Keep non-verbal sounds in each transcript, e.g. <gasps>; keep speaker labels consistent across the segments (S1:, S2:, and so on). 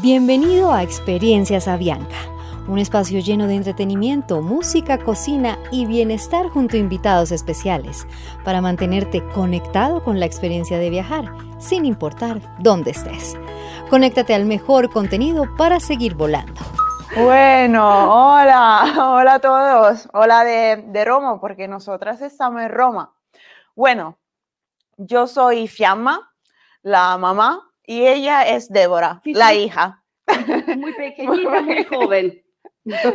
S1: Bienvenido a Experiencias Avianca, un espacio lleno de entretenimiento, música, cocina y bienestar junto a invitados especiales para mantenerte conectado con la experiencia de viajar, sin importar dónde estés. Conéctate al mejor contenido para seguir volando.
S2: Bueno, hola, hola a todos. Hola de, de Roma, porque nosotras estamos en Roma. Bueno, yo soy Fiamma, la mamá, y ella es Débora,
S3: Sí,
S2: la
S3: sí.
S2: hija.
S3: Muy pequeñita, muy <laughs> joven.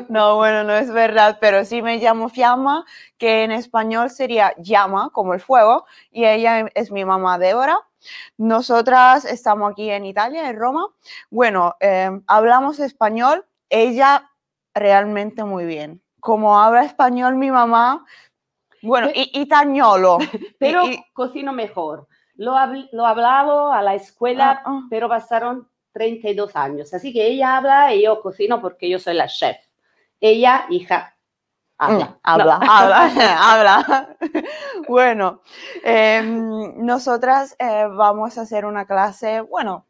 S2: No, bueno, no es verdad, pero sí me llamo Fiamma, que en español sería llama, como el fuego, y ella es mi mamá Débora. Nosotras estamos aquí en Italia, en Roma. Bueno, eh, hablamos español, ella realmente muy bien. Como habla español mi mamá, bueno, y itañolo. <laughs>
S3: Pero
S2: Y- y-
S3: cocino mejor. Lo, habl- lo hablado a la escuela,
S2: Ah, ah.
S3: pero pasaron 32 años. Así que ella habla y yo cocino porque yo soy la chef. Ella, hija, habla.
S2: Mm, habla,
S3: No.
S2: habla, <laughs> habla. Bueno, em, nosotras eh, vamos a hacer una clase, bueno,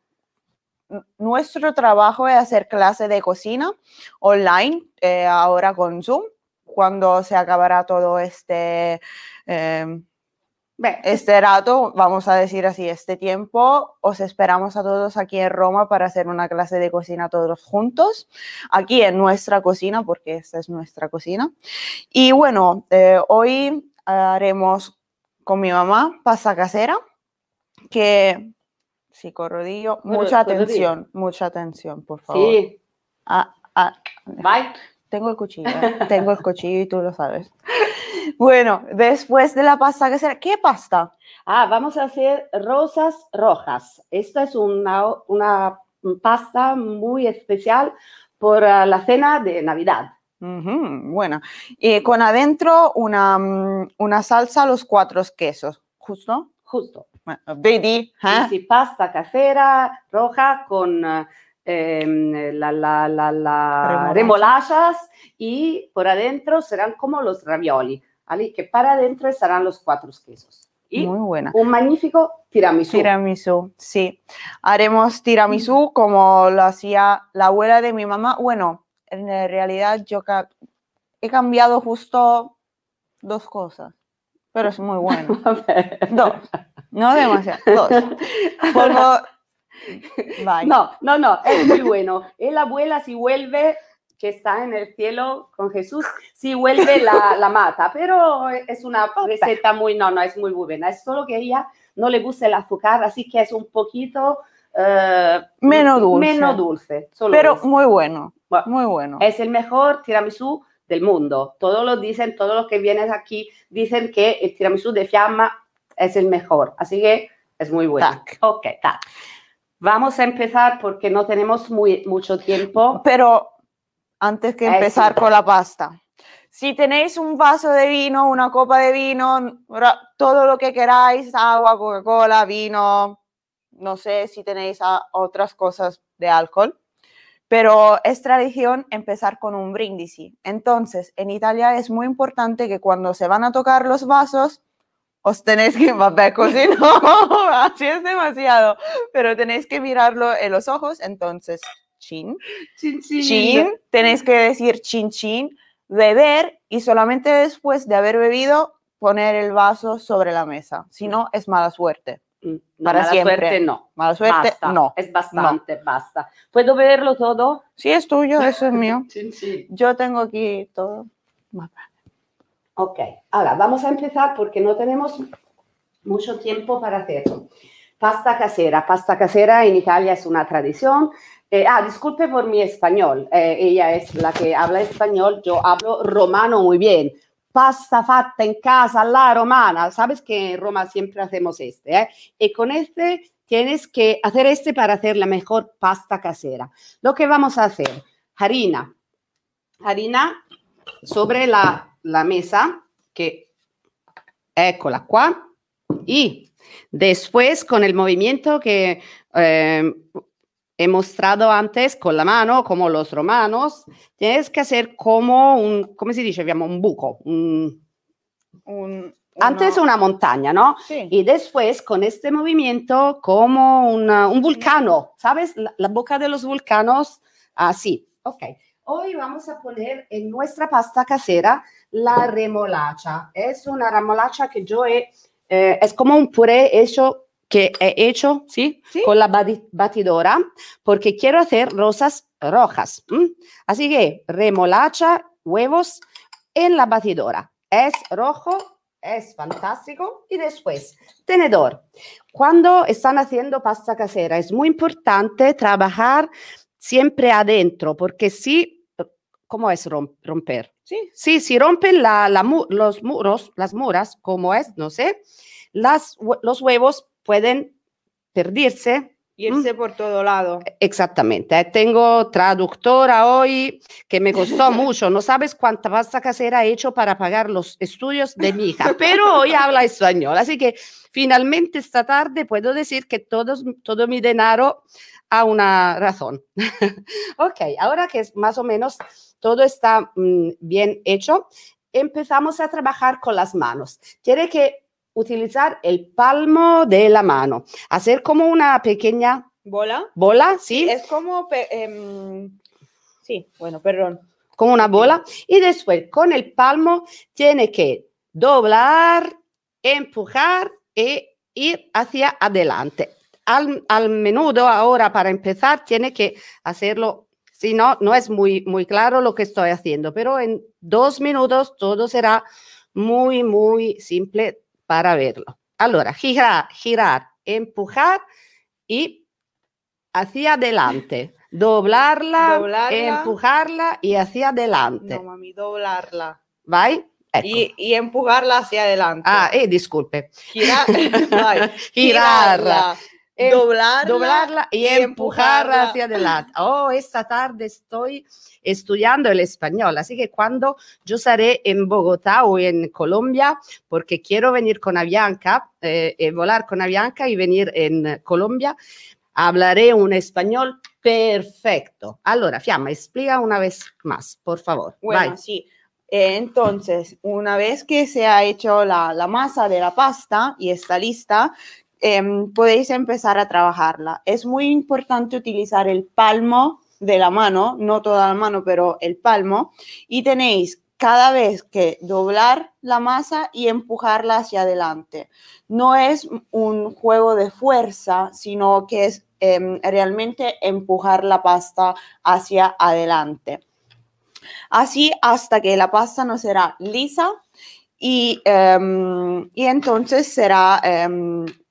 S2: nuestro trabajo es hacer clase de cocina online, eh, ahora con Zoom, cuando se acabará todo este, em, este rato, vamos a decir así, este tiempo, os esperamos a todos aquí en Roma para hacer una clase de cocina todos juntos, aquí en nuestra cocina, porque esta es nuestra cocina. Y bueno, eh, hoy haremos con mi mamá pasta casera, que, sí, corrodillo,
S3: Corro-
S2: mucha atención, mucha atención, por favor.
S3: sí,
S2: Ah, ah,
S3: vai.
S2: tengo el cuchillo, ¿eh? tengo el cuchillo y tú lo sabes. <laughs> Bueno, después de la pasta casera, ¿qué pasta?
S3: Ah, vamos a hacer rosas rojas. Esta es una, una pasta muy especial por ah, la cena de Navidad.
S2: Ujú, buena. Y con adentro una, mm, una salsa los cuatro quesos, ¿justo?
S3: Justo.
S2: Bueno,
S3: Sí,
S2: ¿eh?
S3: sí, pasta casera roja con eh, em, la, la, la, la
S2: Remolacha.
S3: remolachas y por adentro serán como los ravioli, ¿vale? que para adentro estarán los cuatro quesos. Y
S2: Muy buena.
S3: un magnífico tiramisú.
S2: Tiramisú, sí. Haremos tiramisú como lo hacía la abuela de mi mamá. Bueno, en realidad yo ca- he cambiado justo dos cosas, pero es muy bueno. <laughs> Dos, no demasiado, dos. <laughs>
S3: No, no, no, es muy bueno. Y la abuela si vuelve, que está en el cielo con Jesús, si vuelve la, <laughs> la mata, pero es una receta muy, no, no, es muy buena. Es solo que ella no le gusta el azúcar, así que es un poquito eh,
S2: Menos dulce.
S3: Menos dulce, solo
S2: Pero
S3: eso.
S2: muy bueno,
S3: Bueno,
S2: muy bueno.
S3: Es el mejor tiramisú del mundo. Todos lo dicen, todos los que vienen aquí dicen que el tiramisú de Fiamma es el mejor. Así que es muy bueno.
S2: Tac.
S3: Ok, tac. Vamos a empezar porque no tenemos muy, mucho tiempo.
S2: Pero antes que empezar con la pasta, si tenéis un vaso de vino, una copa de vino, todo lo que queráis, agua, Coca-Cola, vino, no sé si tenéis otras cosas de alcohol, pero es tradición empezar con un brindisi. Entonces, en Italia es muy importante que cuando se van a tocar los vasos, os tenéis que, vabbè, <laughs> così no, <laughs> así es demasiado, pero tenéis que mirarlo en los ojos, entonces, chin,
S3: Chin, chin.
S2: chin, tenéis que decir chin chin, beber y solamente después de haber bebido poner el vaso sobre la mesa. Si no, es mala suerte.
S3: Mm, No,
S2: Para
S3: mala
S2: siempre.
S3: suerte no.
S2: Mala suerte,
S3: Basta,
S2: no.
S3: Es bastante, basta. ¿Puedo beberlo todo?
S2: Si es tuyo, eso es mío. <laughs>
S3: Chin, chin.
S2: Yo tengo aquí todo.
S3: Ok, ahora vamos a empezar porque no tenemos mucho tiempo para hacerlo. Pasta casera. Pasta casera en Italia es una tradición. Eh, ah, disculpe por mi español. Eh, ella es la que habla español. Yo hablo romano muy bien. Pasta fatta en casa, la romana. Sabes que en Roma siempre hacemos este. ¿eh? Y con este tienes que hacer este para hacer la mejor pasta casera. Lo que vamos a hacer, harina. Harina sobre la, la mesa, que eccola qua, y después con el movimiento que eh, he mostrado antes con la mano, como los romanos, tienes que hacer como un, ¿cómo se dice? Un buco, un,
S2: Un,
S3: Antes
S2: una-
S3: una montaña, ¿no?
S2: Sí.
S3: Y después con este movimiento como una- un vulcano, ¿sabes? La, la boca de los vulcanos, así. Ok. Hoy vamos a poner en nuestra pasta casera la remolacha. Es una remolacha que yo he, eh, es como un puré hecho que he hecho, ¿sí?
S2: Sí.
S3: Con la bati- batidora, porque quiero hacer rosas rojas. ¿m? Así que remolacha, huevos en la batidora. Es rojo, es fantástico. Y después, tenedor. Cuando están haciendo pasta casera, es muy importante trabajar siempre adentro, porque si, ¿cómo es rom- romper?
S2: Sí.
S3: Sí, si rompen la, la los muros, las muras, como es, no sé, las, los huevos pueden perderse
S2: Irse por todo lado.
S3: Exactamente. eh, Tengo traductora hoy que me costó <laughs> mucho. No sabes cuánta pasta casera he hecho para pagar los estudios de mi hija, <laughs> pero hoy habla español. Así que finalmente esta tarde puedo decir que todos, todo mi dinero a una razón. <laughs> ok, ahora que es más o menos todo está mm, bien hecho, empezamos a trabajar con las manos. Tiene que utilizar el palmo de la mano, hacer como una pequeña
S2: ¿Bola?
S3: bola, ¿sí?
S2: Es como... em, sí, bueno, perdón.
S3: como una bola. Y después con el palmo tiene que doblar, empujar e ir hacia adelante. Al, al menudo ahora para empezar tiene que hacerlo, si no, no es muy, muy claro lo que estoy haciendo, pero en dos minutos todo será muy, muy simple para verlo. Allora, girar, girar, empujar y hacia adelante. <laughs> Doblarla,
S2: Doblarla.
S3: empujarla y hacia adelante.
S2: No, mami, doblarla.
S3: ¿Vai? Ecco.
S2: Y, y empujarla hacia adelante.
S3: Ah, eh, disculpe.
S2: Girar, <laughs> <laughs>
S3: Girarla, em-
S2: doblarla,
S3: doblarla y,
S2: y
S3: empujarla
S2: empujarla.
S3: hacia adelante. Oh, esta tarde estoy estudiando el español, así que cuando yo estaré en Bogotá o en Colombia, porque quiero venir con Avianca, eh, eh, volar con Avianca y venir en Colombia, hablaré un español perfecto. Allora, Fiamma, explica una vez más, por favor.
S2: Bueno, sí. Eh, entonces, una vez que se ha hecho la, la masa de la pasta y está lista, em, podéis empezar a trabajarla. Es muy importante utilizar el palmo de la mano, no toda la mano, pero el palmo, y tenéis cada vez que doblar la masa y empujarla hacia adelante. No es un juego de fuerza, sino que es em, realmente empujar la pasta hacia adelante. Así hasta que la pasta no será lisa y, em, y entonces será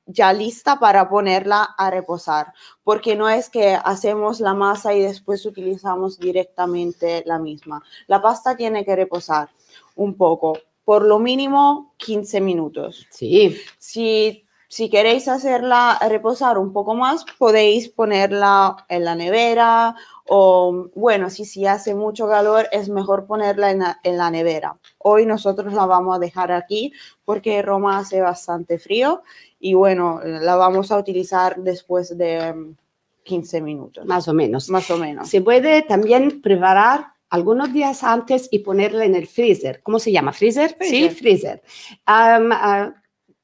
S2: ya lista para ponerla a reposar, porque no es que hacemos la masa y después utilizamos directamente la misma. La pasta tiene que reposar un poco, por lo mínimo 15 minutos.
S3: Sí,
S2: Si, si queréis hacerla reposar un poco más, podéis ponerla en la nevera o, bueno, si, si hace mucho calor, es mejor ponerla en la, en la nevera. Hoy nosotros la vamos a dejar aquí porque Roma hace bastante frío y, bueno, la vamos a utilizar después de mm, 15 minutos,
S3: más o menos.
S2: más o menos.
S3: Se puede también preparar algunos días antes y ponerla en el freezer. ¿Cómo se llama? ¿Freezer? Sí,
S2: Freezer.
S3: freezer. Am, ah,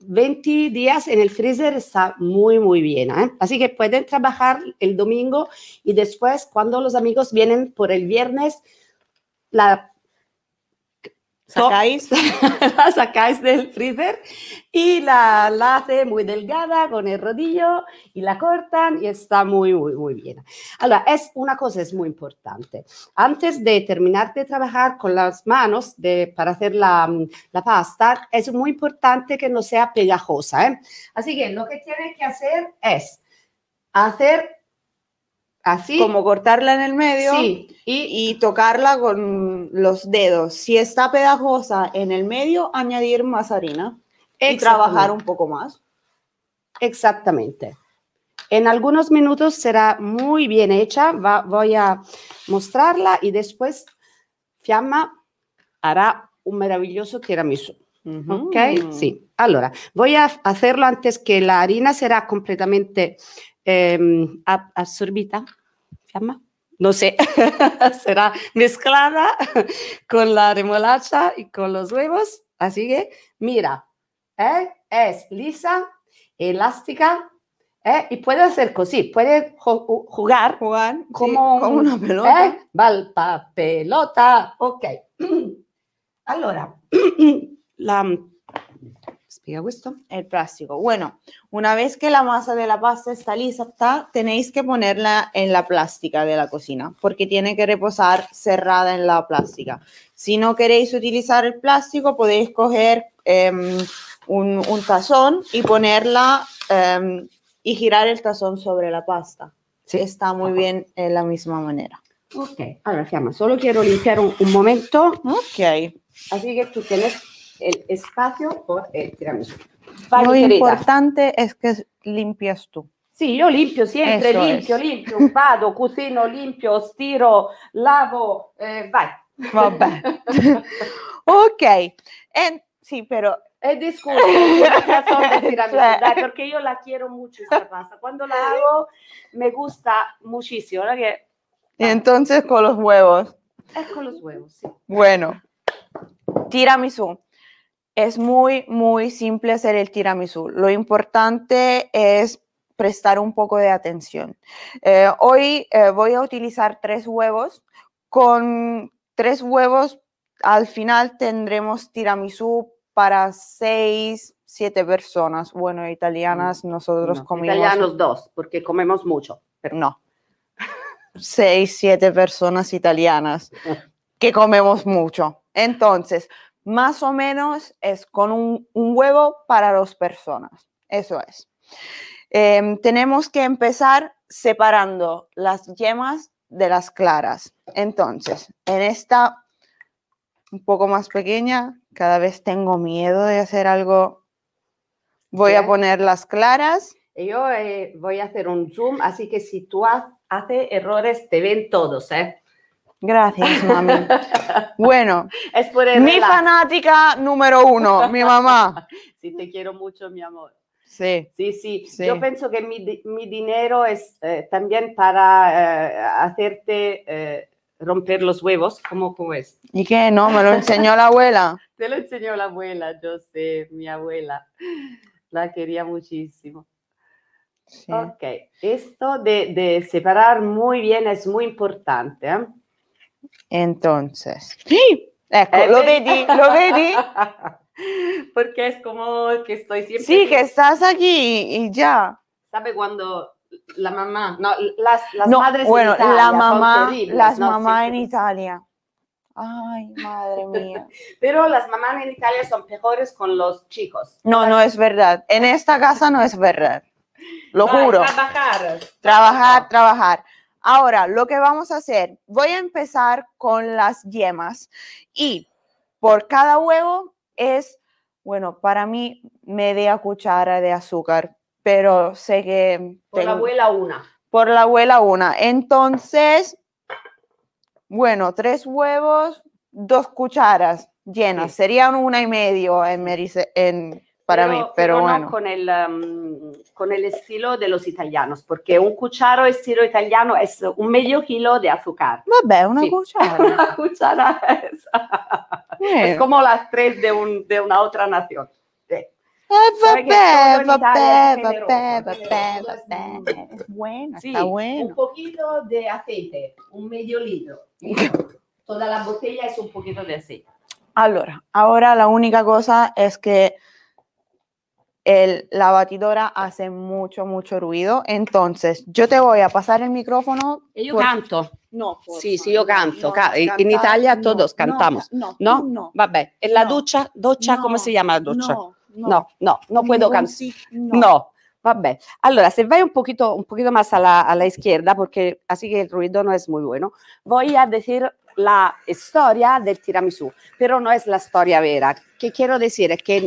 S3: 20 días en el freezer está muy, muy bien. ¿eh? Así que pueden trabajar el domingo y después, cuando los amigos vienen por el viernes, la
S2: ¿Sacáis? <laughs>
S3: la sacáis del freezer y la, la hace muy delgada con el rodillo y la cortan y está muy, muy, muy bien. Ahora, es una cosa es muy importante. Antes de terminar de trabajar con las manos de, para hacer la, la pasta, es muy importante que no sea pegajosa. ¿eh? Así que lo que tiene que hacer es hacer así.
S2: Como cortarla en el medio.
S3: sí, y,
S2: y tocarla con los dedos. Si está pegajosa en el medio, añadir más harina y trabajar un poco más.
S3: Exactamente. En algunos minutos será muy bien hecha. Va- voy a mostrarla y después Fiamma hará un maravilloso tiramisú. ¿Ok?
S2: Mm.
S3: Sí. Allora, voy a hacerlo antes que la harina será completamente ab- absorbida. Fiamma? No sé, <laughs> será mezclada <laughs> con la remolacha y con los huevos. Así que, mira, ¿eh? es lisa, elástica ¿eh? y puede hacer così, puede ju- jugar
S2: sí,
S3: como,
S2: como
S3: un-
S2: una pelota.
S3: ¿eh? Balpa, pelota, ok. <clears throat> Allora, <clears throat> la... Questo?
S2: El plástico. Bueno, una vez que la masa de la pasta está lista, tenéis que ponerla en la plástica de la cocina, porque tiene que reposar cerrada en la plástica. Si no queréis utilizar el plástico, podéis coger em, un, un tazón y ponerla em, y girar el tazón sobre la pasta.
S3: Sí.
S2: Está muy bien en la misma manera.
S3: Ok, allora Fiamma, solo quiero limpiar un, un momento,
S2: Ok.
S3: así que tú tienes el espacio por el tiramisù.
S2: Lo importante es que limpias tú.
S3: Sì, io limpio sempre,
S2: Eso
S3: limpio,
S2: es.
S3: limpio, vado, <laughs> cucino, limpio, stiro, lavo, eh, vai. <laughs>
S2: Vabbè. ok. En- sí, pero
S3: E disculpa, <laughs> la
S2: Cioè.
S3: io quiero mucho esta pasta. Cuando la hago, me gusta muchísimo, ¿verdad que?
S2: entonces con los huevos.
S3: Es con los huevos, sí.
S2: Bueno, tiramisú. Es muy, muy simple hacer el tiramisú. Lo importante es prestar un poco de atención. Eh, hoy eh, voy a utilizar tres huevos. Con tres huevos, al final tendremos tiramisú para seis, siete personas. Bueno, italianas, nosotros
S3: No,
S2: comimos...
S3: Italianos dos, porque comemos mucho.
S2: pero no. <laughs> Seis, siete personas italianas <laughs> que comemos mucho. Entonces, más o menos es con un, un huevo para dos personas. Eso es. Em, tenemos que empezar separando las yemas de las claras. Entonces, en esta un poco más pequeña, cada vez tengo miedo de hacer algo. Voy a poner las claras.
S3: Yo eh, voy a hacer un zoom, así que si tú ha- haces errores, te ven todos, ¿eh?
S2: Gracias, mami. <laughs> Bueno,
S3: Es por el
S2: mi
S3: relax.
S2: fanática número uno, mi mamá. <laughs>
S3: Sí, te quiero mucho, mi amor.
S2: Sí,
S3: Sí, sí.
S2: Sí.
S3: Yo pienso que mi, mi dinero es eh, también para eh, hacerte eh, romper los huevos, como, como es.
S2: ¿y qué? No, me lo enseñó la abuela. <laughs>
S3: Te lo enseñó la abuela, yo sé, mi abuela. La quería muchísimo.
S2: Sí.
S3: Ok, esto de, de separar muy bien es muy importante.
S2: Entonces, ecco,
S3: Eh,
S2: lo
S3: vedi?
S2: lo vedi. <laughs>
S3: Porque es como que estoy siempre...
S2: Sí, que estás aquí y ya.
S3: ¿Sabe cuando la mamá, no, las, las
S2: No,
S3: madres en
S2: bueno,
S3: Italia
S2: la mamá, las
S3: ¿no?
S2: mamás en Italia. Ay, madre mía. <laughs>
S3: Pero las mamás en Italia son peores con los chicos.
S2: No, no es verdad. En esta casa no es verdad. Lo
S3: Vai,
S2: juro.
S3: Trabajar.
S2: Trabajar, trabajar. Ahora, lo que vamos a hacer, voy a empezar con las yemas y por cada huevo es, bueno, para mí media cuchara de azúcar, pero sé que
S3: Por la abuela una.
S2: por la abuela una. Entonces, bueno, tres huevos, dos cucharas llenas,
S3: Sí.
S2: serían una y medio en- para mí, pero
S3: no
S2: bueno.
S3: con el, um, con el estilo de los italianos, porque un cucharo estilo italiano es un medio kilo de azúcar.
S2: Vabbè, una
S3: Sí.
S2: cuchara. <laughs>
S3: Una cuchara es, es
S2: Bueno.
S3: como las tres de, un, de una otra nación.
S2: Eh, vabbè, vabbè, vabbè, vabbè, vabbè. Es buena,
S3: Sí,
S2: está
S3: un
S2: bueno.
S3: poquito de aceite, un medio litro. Toda la botella es un poquito de aceite.
S2: Allora, ahora la única cosa es que el, la batidora hace mucho, mucho ruido. Entonces, yo te voy a pasar el micrófono.
S3: E io
S2: por-
S3: canto.
S2: No,
S3: Sì, sì, io canto. ca- in Italia todos cantamos.
S2: No,
S3: ¿No?
S2: no.
S3: Vabbè, e la
S2: No.
S3: ducha, doccia,
S2: No,
S3: come si chiama la doccia?
S2: No,
S3: No, no, no puedo
S2: Ningún
S3: cantar.
S2: sí,
S3: No. Vabbè. Allora, se vai un poquito, un poquito más a la, izquierda, porque así que el ruido no es muy bueno, voy a decir la historia del tiramisú, pero no es la historia vera. ¿Qué quiero decir? Es que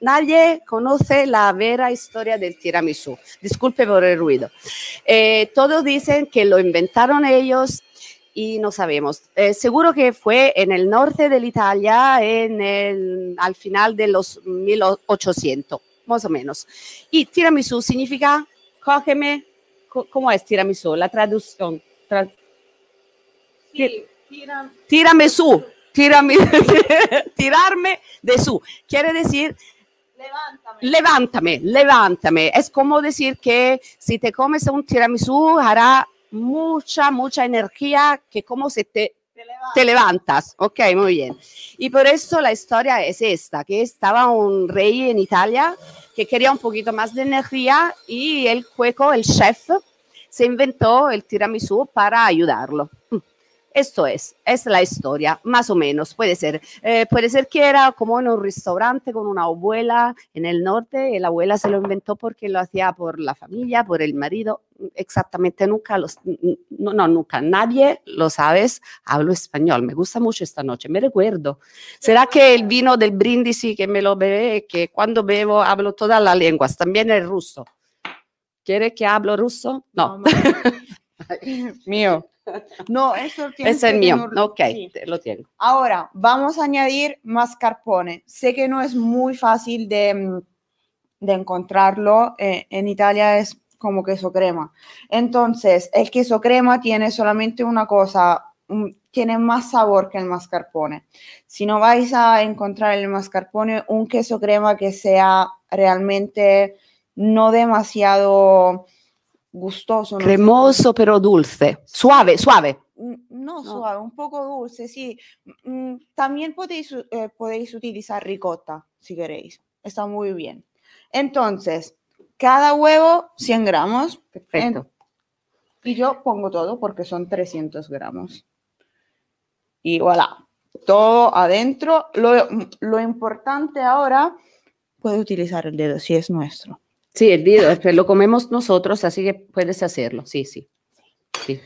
S3: nadie conoce la vera historia del tiramisú. Disculpe por el ruido. Eh, todos dicen que lo inventaron ellos y no sabemos. Eh, seguro que fue en el norte de Italia al final de los 1800, más o menos. Y tiramisú significa, cógeme, ¿cómo es tiramisú? La traducción. Tra- tírame su, tírame, tirarme de su. Quiere decir,
S2: Levántame.
S3: levántame, levántame. Es como decir que si te comes un tiramisú hará mucha, mucha energía que como se te
S2: Te levantas.
S3: Ok, muy bien. Y por eso la historia es esta, que estaba un rey en Italia que quería un poquito más de energía y el cueco, el chef, se inventó el tiramisú para ayudarlo. Esto es, es la historia, más o menos, puede ser. Eh, puede ser que era como en un restaurante con una abuela en el norte, la abuela se lo inventó porque lo hacía por la familia, por el marido, exactamente nunca, los, no, no, nunca, nadie lo sabes, hablo español, me gusta mucho esta noche, me recuerdo. ¿Será que el vino del brindisi que me lo bebe, que cuando bebo hablo todas las lenguas, también el ruso? ¿Quiere que hablo ruso? No, <laughs>
S2: mío. No, eso
S3: es el mío,
S2: tenerlo-
S3: ok,
S2: sí.
S3: lo tengo.
S2: Ahora, vamos a añadir mascarpone. Sé que no es muy fácil de, mm, de encontrarlo. eh, en Italia es como queso crema. Entonces, el queso crema tiene solamente una cosa, mm, tiene más sabor que el mascarpone. Si no vais a encontrar el mascarpone, un queso crema que sea realmente no demasiado gustoso. no sé
S3: Cremoso pero dulce, suave, suave.
S2: Mm, No,
S3: No.
S2: suave, un poco dulce, sí. Mm, También podéis, eh, podéis utilizar ricota si queréis. Está muy bien. Entonces, cada huevo 100 gramos.
S3: Perfecto.
S2: Y yo pongo todo porque son 300 gramos. Y voilà, todo adentro. Lo, lo importante ahora, puede utilizar el dedo si es nuestro.
S3: Sí, el dedo, <laughs> lo comemos nosotros, así que puedes hacerlo, sí, sí. sí.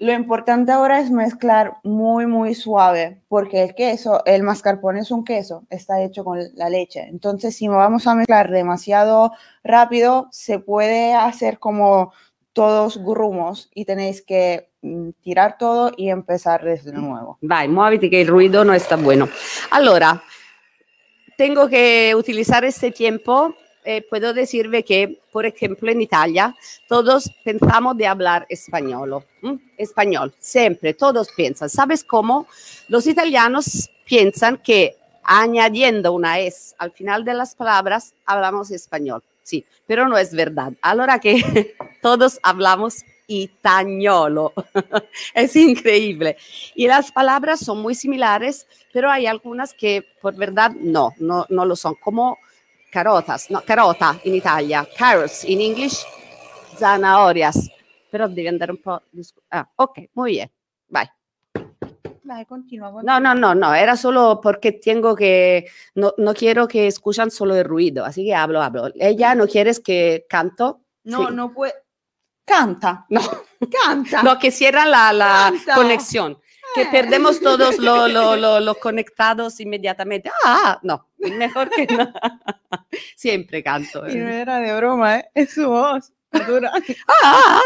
S2: Lo importante ahora es mezclar muy, muy suave, porque el queso, el mascarpone es un queso, está hecho con la leche. Entonces, si vamos a mezclar demasiado rápido, se puede hacer como todos grumos y tenéis que mm, tirar todo y empezar desde nuevo.
S3: Vai, muoviti que el ruido no está bueno. Allora, tengo que utilizar este tiempo. Eh, puedo decirle que, por ejemplo, en Italia, todos pensamos de hablar español. ¿m? Español, siempre, todos piensan. ¿Sabes cómo? Los italianos piensan que añadiendo una S al final de las palabras, hablamos español. Sí, pero no es verdad. Ahora que <laughs> todos hablamos itañolo. <laughs> es increíble. Y las palabras son muy similares, pero hay algunas que por verdad no, no, no lo son, como carotas, no, carota in Italia, carrots in English, zanahorias. Pero devi andare un po'... Ah, ok, muy bien, vai.
S2: Dai, continua.
S3: No, no, no, no, era solo porque tengo que, no, no quiero que escuchan solo el ruido, así que hablo, hablo. Ella no quieres que canto,
S2: No,
S3: Sí.
S2: no puede. Canta,
S3: no,
S2: canta.
S3: no, que cierran la, la conexión, que
S2: Eh.
S3: perdemos todos los lo, lo- lo conectados inmediatamente. Ah, no, mejor que no. <laughs> Siempre canto.
S2: Y no era de broma, ¿eh? Es su voz. natural. <laughs>
S3: Ah.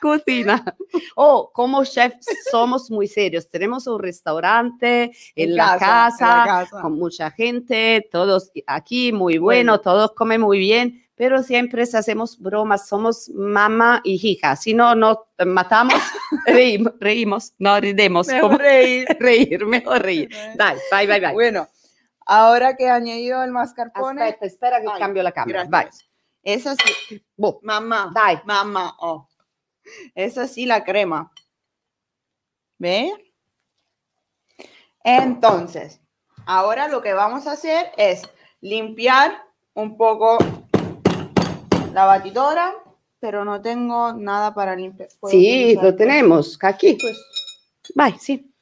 S3: Cocina. Oh, como chef somos muy serios. Tenemos un restaurante en, la, casa,
S2: en la casa.
S3: con mucha gente, todos aquí muy bueno,
S2: Bueno.
S3: todos comen muy bien, pero siempre hacemos bromas, somos mamá y hija. Si no, nos matamos, <laughs> reímos, reímos no ridemos.
S2: Mejor reír. <laughs>
S3: reír, mejor reír. Dai, vai, vai, vai.
S2: Bueno, ahora que he añadido el mascarpone,
S3: Aspetta, espera que
S2: Ay,
S3: cambio la cámara.
S2: gracias. es así.
S3: Vai. Boh,
S2: Mamá,
S3: Dai.
S2: mamá, oh. Es así la crema. ¿Ve? Entonces, ahora lo que vamos a hacer es limpiar un poco la batidora, pero no tengo nada para limpiar. ¿Puedo
S3: Sí,
S2: utilizar
S3: lo tenemos aquí.
S2: Pues,
S3: Vai, sí.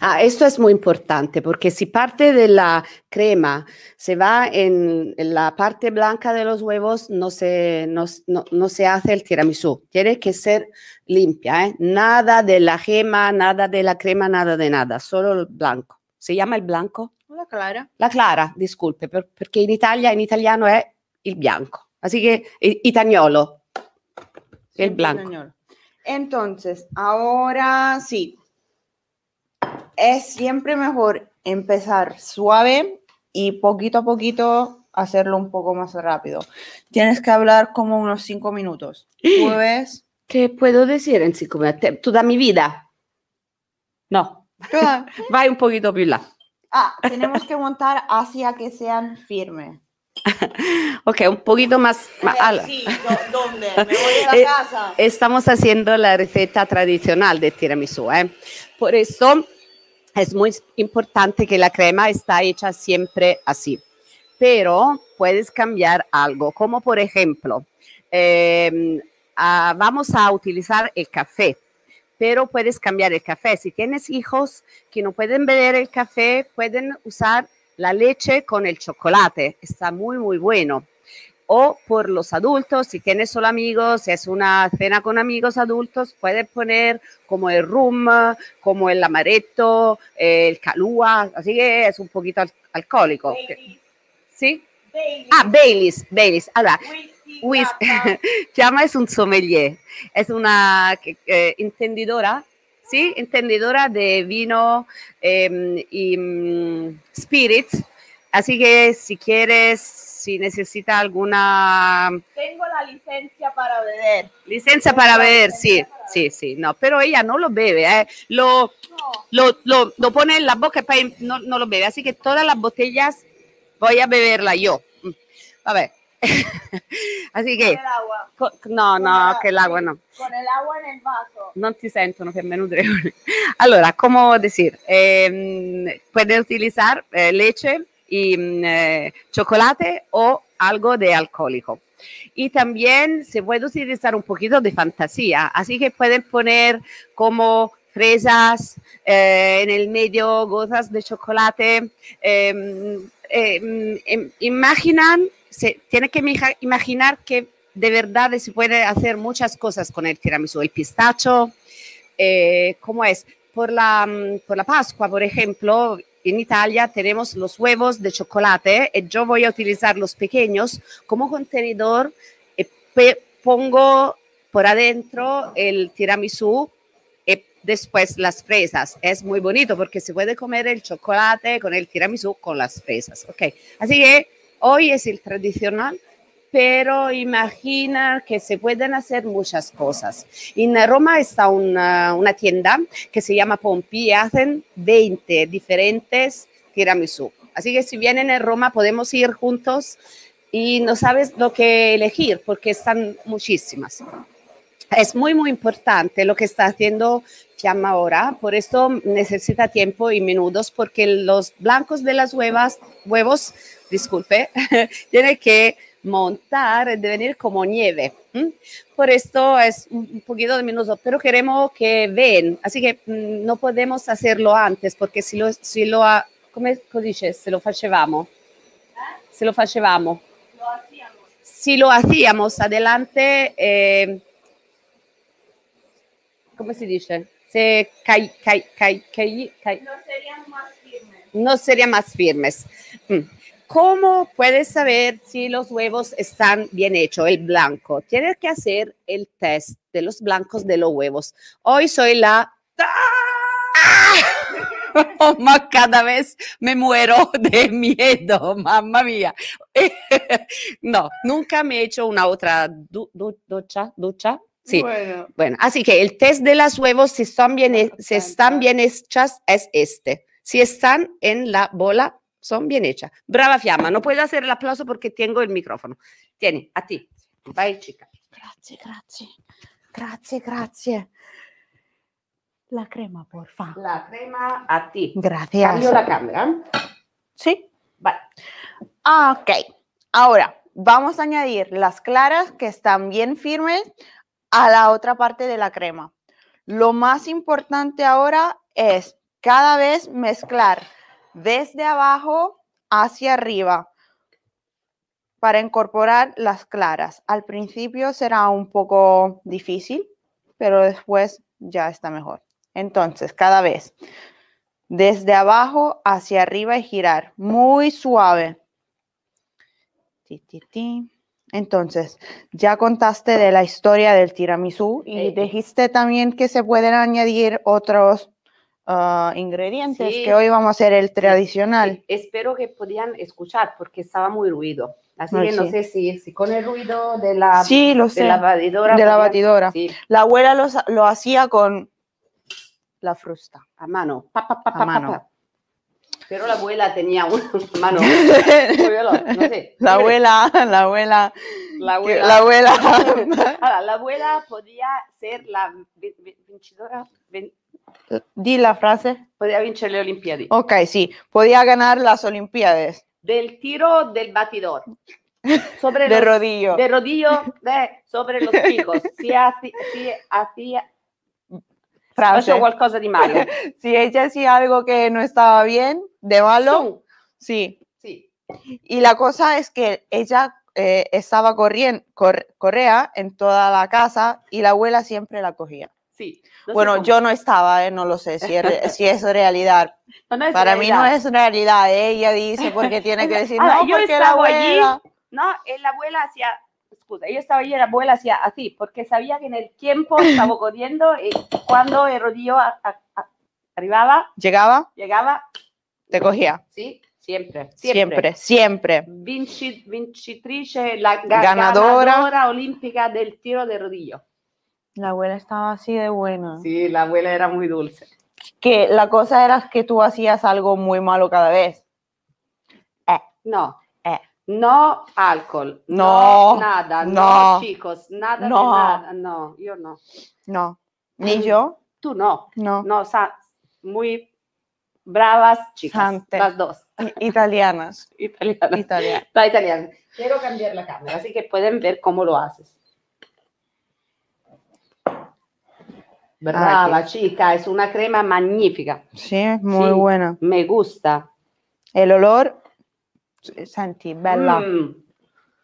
S3: Ah, esto es muy importante porque si parte de la crema se va en la parte blanca de los huevos, no se, no, no- no se hace el tiramisú. Tiene que ser limpia, ¿eh? Nada de la gema, nada de la crema, nada de nada, solo el blanco. ¿Se llama el blanco?
S2: Clara.
S3: La clara, disculpe, per- perché in Italia, in italiano è il bianco. Así que, itagnolo, el
S2: Siempre
S3: blanco.
S2: Entonces, ahora sí. Es siempre mejor empezar suave y poquito a poquito hacerlo un poco más rápido. Tienes que hablar como unos cinco minutos. <gasps> Pues,
S3: ¿Qué puedo decir en cinco minutos? Toda mi vida. No,
S2: Toda- <laughs>
S3: vai un poquito più là.
S2: Ah, tenemos que montar hacia que sean firmes. <laughs>
S3: Ok, un poquito más. ma- allora,
S2: ¿dónde? Me voy a <laughs>
S3: Eh,
S2: casa.
S3: Estamos haciendo la receta tradicional del tiramisú. ¿eh? Por eso es muy importante que la crema está hecha siempre así. Pero puedes cambiar algo, como por ejemplo, eh, ah, vamos a utilizar el café, pero puedes cambiar el café. Si tienes hijos que no pueden beber el café, pueden usar la leche con el chocolate. Está muy, muy bueno o por los adultos, si tienes solo amigos, si es una cena con amigos adultos, puedes poner como el rum, como el amaretto, el calúa, así que es un poquito al- alcohólico. ¿Sí? Ah, Baileys, Baileys. Allora, Whis- Chiama <laughs> es un sommelier, es una eh, entendidora, ¿sí? Entendidora de vino eh, y mm, spirits. Así que si quieres, si necesita alguna
S2: Tengo la licencia para beber.
S3: licencia para beber, sí, sí, sí, no, pero ella no lo bebe, eh, lo, lo, lo, lo pone en la boca y no, no lo bebe. Así que todas las botellas voy a beberla yo. Mm, Vabbè. <laughs> Así que,
S2: agua.
S3: co- no, no, que el agua no.
S2: Con el agua en el vaso.
S3: non ti sentono che me nutrione. <laughs> Allora, como decir, eh, pueden utilizar eh, leche y mm, eh, chocolate o algo de alcohólico. Y también se puede utilizar un poquito de fantasía, así que pueden poner como fresas, eh, en el medio gotas de chocolate. eh, eh, imaginan, se, tiene que imaginar que de verdad se puede hacer muchas cosas con el tiramisú, el pistacho, eh, ¿cómo es? Por la, mm, por la Pascua, por ejemplo, en Italia tenemos los huevos de chocolate y yo voy a utilizar los pequeños como contenedor y pe- pongo por adentro el tiramisú y después las fresas. Es muy bonito porque se puede comer el chocolate con el tiramisú con las fresas. Ok, así que hoy es el tradicional pero imagina que se pueden hacer muchas cosas. En Roma está una, tienda que se llama Pompi y hacen 20 diferentes tiramisú. Así que si vienen a Roma podemos ir juntos y no sabes lo que elegir porque están muchísimas. Es muy, muy importante lo que está haciendo Fiamma ahora, por eso necesita tiempo y minutos porque los blancos de las huevas, huevos, disculpe, <laughs> tiene que montar, de venir como nieve. Por esto es un poquito de minutos, pero queremos que ven, así que mm, no podemos hacerlo antes porque si lo, si lo, ha- come lo dice? Se lo facevamo. Se. Lo
S2: hacíamos.
S3: Si lo hacíamos adelante, eh, ¿cómo se dice? Se
S2: No serían más firmes.
S3: no serían más firmes. Mm. ¿Cómo puedes saber si los huevos están bien hechos, el blanco? Tienes que hacer el test de los blancos de los huevos. Hoy soy la... ¡Ah! <laughs> Cada vez me muero de miedo, mamma mía. <laughs> no, nunca me he hecho una otra du- du- ducha, ducha. Sí,
S2: Bueno.
S3: bueno, así que el test de las huevos, si están bien, si están bien hechas, es este. Si están en la bola, son bien hechas. Brava Fiamma, no puedo hacer el aplauso porque tengo el micrófono. Tieni, a ti. Vai, chica.
S2: Grazie, grazie. Grazie, grazie. La crema, porfa.
S3: La crema a ti.
S2: Gracias.
S3: Cambio la cámara.
S2: Sí.
S3: Vai.
S2: Ah, ok. Ahora, vamos a añadir las claras que están bien firmes a la otra parte de la crema. Lo más importante ahora es cada vez mezclar desde abajo hacia arriba para incorporar las claras. Al principio será un poco difícil, pero después ya está mejor. Entonces, cada vez desde abajo hacia arriba y girar muy suave. Ti. Entonces, ya contaste de la historia del tiramisú y dijiste también que se pueden añadir otros ah, ingredientes,
S3: Sí.
S2: que hoy vamos a hacer el tradicional.
S3: Sí, espero que podían escuchar porque estaba muy ruido. Así que no sé si, si con el ruido de la,
S2: Sí, lo
S3: de
S2: sé.
S3: la batidora.
S2: de la batidora. La abuela los- lo hacía con la frusta.
S3: a mano. Pa, pa, pa,
S2: A mano.
S3: Pero la abuela tenía una <laughs> mano. <laughs> No sé.
S2: La abuela, la abuela,
S3: La abuela.
S2: la abuela. <laughs>
S3: Ahora, la abuela podía ser la vin-
S2: Di la frase.
S3: podía vencer le Olimpiadi.
S2: Ok, sí, podía ganar las Olimpiadas
S3: Del tiro del batidor. Sobre
S2: de
S3: los-
S2: rodillo.
S3: de rodillo de- sobre los chicos. Si haci- si hacía
S2: Frase.
S3: faccio qualcosa di male.
S2: Si ella hacía algo que no estaba bien, de
S3: Su,
S2: sí.
S3: sì.
S2: Y la cosa es que ella eh, estaba corriendo, correa en toda la casa y la abuela siempre la cogía.
S3: No sé
S2: Bueno, yo no estaba, eh, no lo sé si es, si es realidad. <laughs>
S3: No, no es
S2: Para mí no es realidad. eh, Ella dice porque tiene que <laughs> decir,
S3: Ahora,
S2: no,
S3: yo
S2: porque la
S3: estaba allí,
S2: abuela...
S3: No, e la abuela hacía, scusa, io stavo allí la abuela hacía así, porque sabía que en el tiempo <laughs> estaba corriendo y cuando el rodillo a- a- a- arribaba,
S2: Llegaba,
S3: llegaba,
S2: te cogía.
S3: sí, siempre,
S2: Siempre, siempre.
S3: Vinci- vincitrice, la ga-
S2: Ganadora.
S3: ganadora olímpica del tiro de rodillo.
S2: La abuela estaba así de buena.
S3: Sí, la abuela era muy dulce.
S2: Que la cosa era que tú hacías algo muy malo cada vez.
S3: No,
S2: Eh.
S3: no alcohol,
S2: No,
S3: nada,
S2: no,
S3: no, chicos, nada de
S2: no.
S3: nada, no, yo no.
S2: No, ni
S3: Mm.
S2: yo,
S3: Tú no,
S2: no.
S3: no, sa- muy bravas chicas,
S2: Sante.
S3: las dos,
S2: Italianas. <laughs>
S3: italianas.
S2: Italianas.
S3: La italiana. Quiero cambiar la cámara, así que pueden ver cómo lo haces. Brava, chica, es una crema magnífica.
S2: Sí, muy
S3: Sí.
S2: buena.
S3: Me gusta.
S2: El olor, senti, bella.
S3: Mm,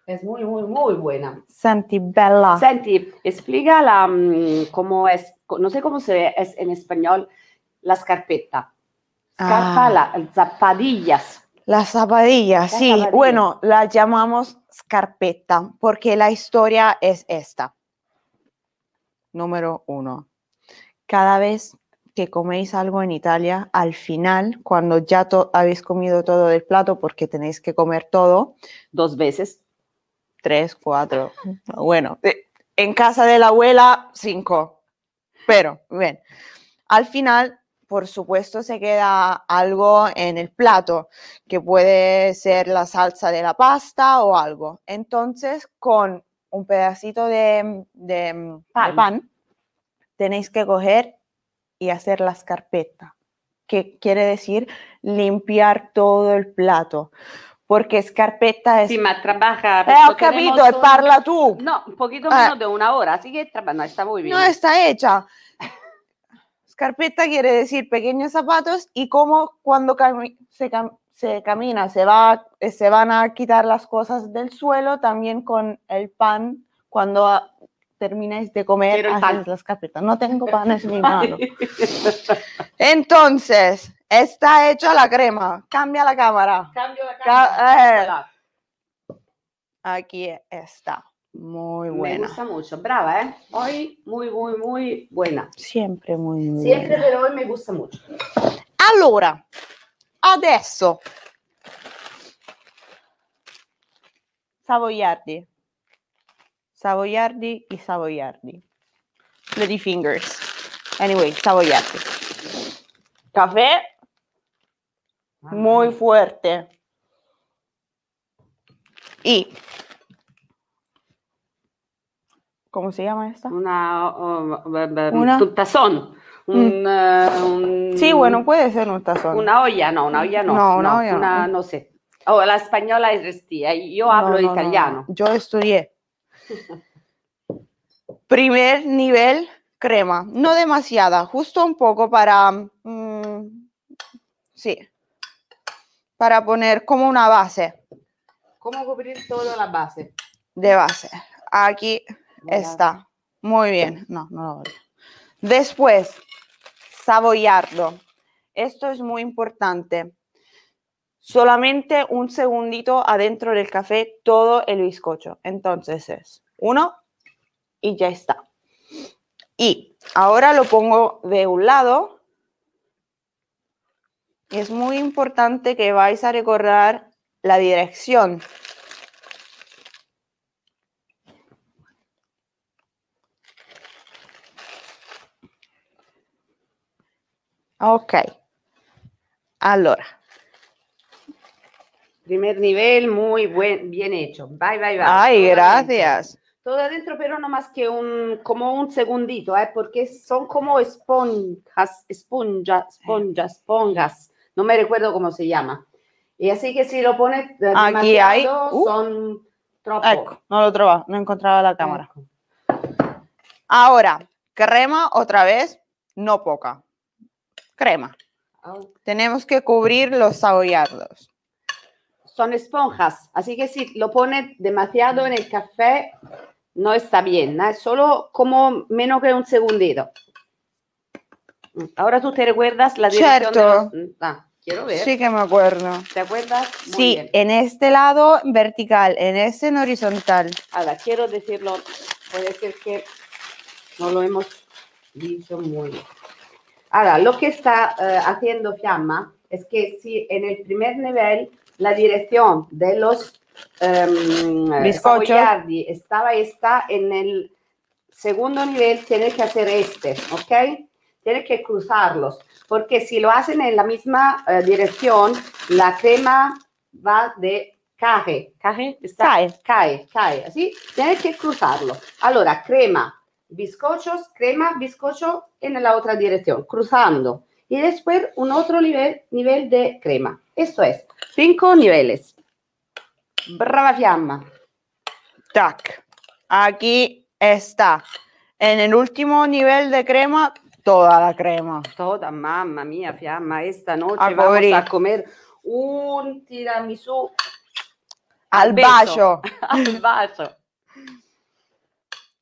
S3: Es muy, muy, muy buena.
S2: Senti, bella.
S3: Senti, explica la, mm, cómo es, no sé cómo se es en español, la scarpetta. Scarpa,
S2: Ah.
S3: la, zapatillas.
S2: Las zapatillas,
S3: Las
S2: sí. Bueno, la llamamos scarpetta porque la historia es esta. Número uno. Cada vez que coméis algo en Italia, al final, cuando ya habéis comido todo del plato, porque tenéis que comer todo,
S3: Dos veces.
S2: tres, cuatro, <laughs> bueno, eh, en casa de la abuela, cinco. Pero, bien, al final, por supuesto, se queda algo en el plato, que puede ser la salsa de la pasta o algo. Entonces, con un pedacito de, de- de
S3: Pan.
S2: tenéis que coger y hacer la scarpetta, que quiere decir limpiar todo el plato, porque scarpetta es...
S3: Sí, ma trabaja.
S2: Eh, ho capito, e parla tú.
S3: No, un poquito
S2: Eh.
S3: menos de una hora, así que no, está muy bien.
S2: No está hecha. Scarpetta quiere decir pequeños zapatos y cómo cuando cami- se, cam- se camina se, va, eh, se van a quitar las cosas del suelo, también con el pan, cuando ah, termináis de comer, haces
S3: pan.
S2: la scarpetta. No tengo pan en mi <laughs> mano. Entonces, está hecha la crema. Cambia la cámara.
S3: Cambio la
S2: Ca-
S3: cámara.
S2: eh. Aquí está. Muy
S3: Me
S2: buena.
S3: gusta mucho. Brava, ¿eh? Hoy muy, muy, muy buena.
S2: Siempre muy, muy
S3: Siempre,
S2: buena.
S3: pero hoy me gusta mucho.
S2: Allora, adesso Savoiardi. Savoiardi y Savoiardi. Lady Fingers. Anyway, Savoiardi. Café muy fuerte. Y ¿Cómo se llama esta?
S3: Una, oh, be- be-
S2: Una-
S3: un tazón. Un, eh, un-
S2: Sí, bueno, puede ser un tazón.
S3: Una olla, no, una olla no.
S2: No, una olla no.
S3: una- no sé. Oh, la española es restía. Yo hablo
S2: No, no, no, no.
S3: italiano.
S2: Yo estudié. Primer nivel crema, no demasiada, justo un poco para, mm, sí, para poner como una base
S3: ¿Cómo cubrir toda la base?
S2: de base. Aquí. Está, muy bien. No, no lo. Después, saboyarlo. Esto es muy importante. Solamente un segundito adentro del café todo el bizcocho. Entonces es uno y ya está. Y ahora lo pongo de un lado. Es muy importante que vais a recordar la dirección. Ok. Allora,
S3: Primer nivel, muy buen, bien hecho. Bye, bye, bye.
S2: ay,
S3: Todo adentro.
S2: gracias.
S3: Todo adentro, pero no más que un, como un segundito, ¿eh? porque son como esponjas, esponjas, esponjas, esponjas. No me recuerdo cómo se llama. Y así que si lo pones eh,
S2: Aquí hay- uh.
S3: son troppo.
S2: Ecco, no lo trovaba, no encontraba la cámara. Ahora, crema otra vez, no poca. Crema.
S3: Oh.
S2: Tenemos que cubrir los saboreados.
S3: Son esponjas, así que si lo pones demasiado en el café, no está bien, ¿eh? solo como menos que un segundito. Mm, Ahora tú te recuerdas la dirección de
S2: Certo.
S3: los- Ah, quiero ver.
S2: Sí que me acuerdo.
S3: ¿Te acuerdas? Muy
S2: Sí,
S3: bien.
S2: en este lado vertical, en este en horizontal.
S3: Ahora, quiero decirlo, puede ser que no lo hemos dicho muy bien. Ahora, lo que está eh, haciendo Fiamma es que si en el primer nivel la dirección de los
S2: Bizcochos.
S3: estaba esta, en el segundo nivel tienes que hacer este, ¿ok? Tienes que cruzarlos, porque si lo hacen en la misma eh, dirección, la crema va de cae, cae, está,
S2: Cae.
S3: cae, cae, así, tienes que cruzarlo. Allora, crema, bizcochos, crema, bizcocho en la otra dirección, cruzando. Y después un otro nivel, nivel de crema. Esto es, cinco niveles. Brava fiamma.
S2: Tac. Aquí está. En el último nivel de crema, toda la crema.
S3: Toda, mamma mia, fiamma, esta noche
S2: A
S3: vamos a comer un tiramisú
S2: Al
S3: beso.
S2: bacio. <laughs>
S3: al vaso.